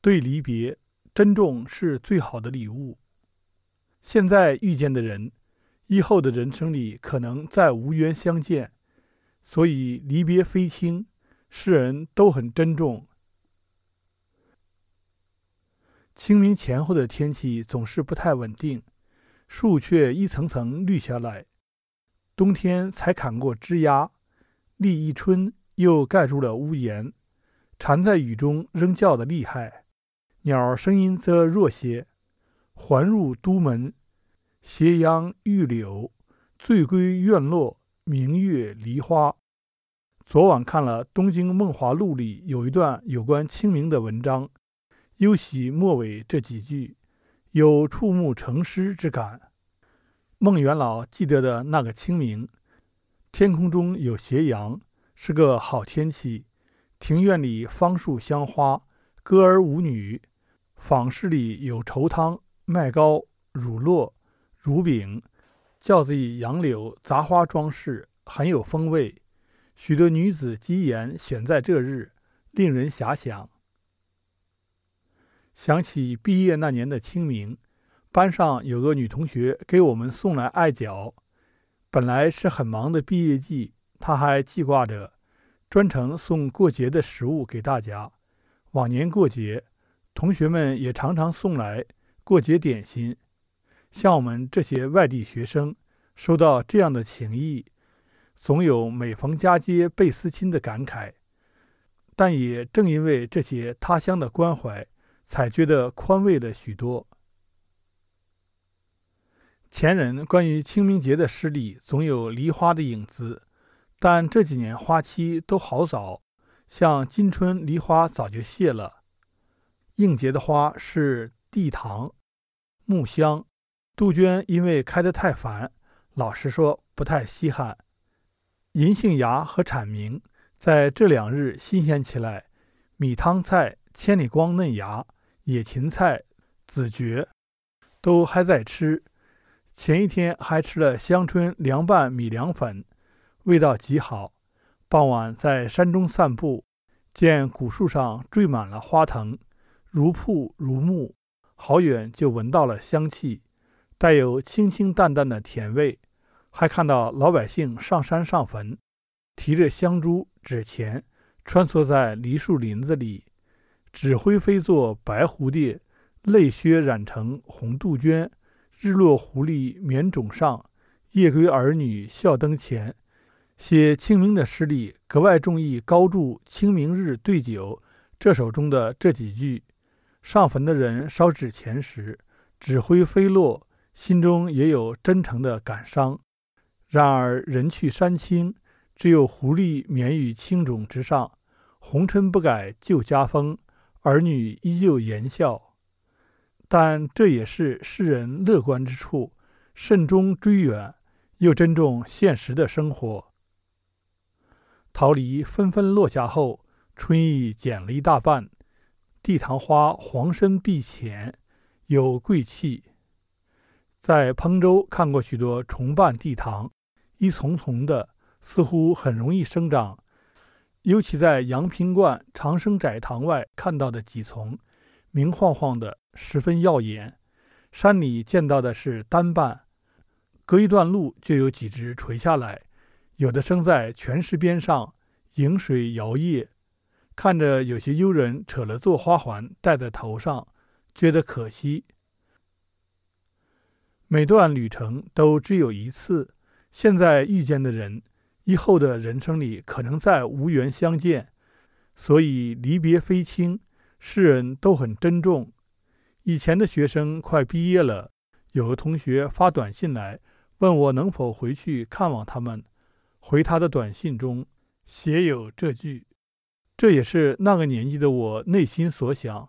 对离别，珍重是最好的礼物。现在遇见的人，以后的人生里可能再无缘相见，所以离别非轻，世人都很珍重。清明前后的天气总是不太稳定，树却一层层绿下来。冬天才砍过枝桠，立一春又盖住了屋檐。蝉在雨中仍叫得厉害，鸟声音则弱些。还入都门，斜阳玉柳，醉归院落，明月梨花。昨晚看了《东京梦华录》里有一段有关清明的文章。尤喜末尾这几句，有触目成诗之感。孟元老记得的那个清明，天空中有斜阳，是个好天气。庭院里芳树香花，歌儿舞女。坊市里有稠汤、麦糕、乳酪、乳饼。轿子以杨柳、杂花装饰，很有风味。许多女子吉言选在这日，令人遐想。想起毕业那年的清明，班上有个女同学给我们送来艾脚。本来是很忙的毕业季，她还记挂着，专程送过节的食物给大家。往年过节，同学们也常常送来过节点心。像我们这些外地学生，收到这样的情谊，总有每逢佳节倍思亲的感慨。但也正因为这些他乡的关怀。才觉得宽慰了许多。前人关于清明节的诗里总有梨花的影子，但这几年花期都好早，像今春梨花早就谢了。应节的花是地堂、木香、杜鹃，因为开得太繁，老实说不太稀罕。银杏芽和铲明在这两日新鲜起来，米汤菜、千里光嫩芽。野芹菜、紫蕨都还在吃。前一天还吃了香椿凉拌米凉粉，味道极好。傍晚在山中散步，见古树上缀满了花藤，如瀑如沐，好远就闻到了香气，带有清清淡淡的甜味。还看到老百姓上山上坟，提着香烛纸钱，穿梭在梨树林子里。纸灰飞作白蝴蝶，泪靴染成红杜鹃。日落狐狸眠冢上，夜归儿女笑灯前。写清明的诗里格外重意高注清明日对酒。这首中的这几句：上坟的人烧纸钱时，纸灰飞落，心中也有真诚的感伤。然而人去山青，只有狐狸眠于青冢之上，红尘不改旧家风。儿女依旧言笑，但这也是诗人乐观之处。慎终追远，又珍重现实的生活。桃李纷纷落下后，春意减了一大半。地堂花黄深碧浅，有贵气。在彭州看过许多重瓣地堂，一丛丛的，似乎很容易生长。尤其在阳平观长生窄堂外看到的几丛，明晃晃的，十分耀眼。山里见到的是单瓣，隔一段路就有几枝垂下来，有的生在泉石边上，迎水摇曳，看着有些幽人扯了座花环戴在头上，觉得可惜。每段旅程都只有一次，现在遇见的人。以后的人生里可能再无缘相见，所以离别非轻，世人都很珍重。以前的学生快毕业了，有个同学发短信来问我能否回去看望他们，回他的短信中写有这句，这也是那个年纪的我内心所想。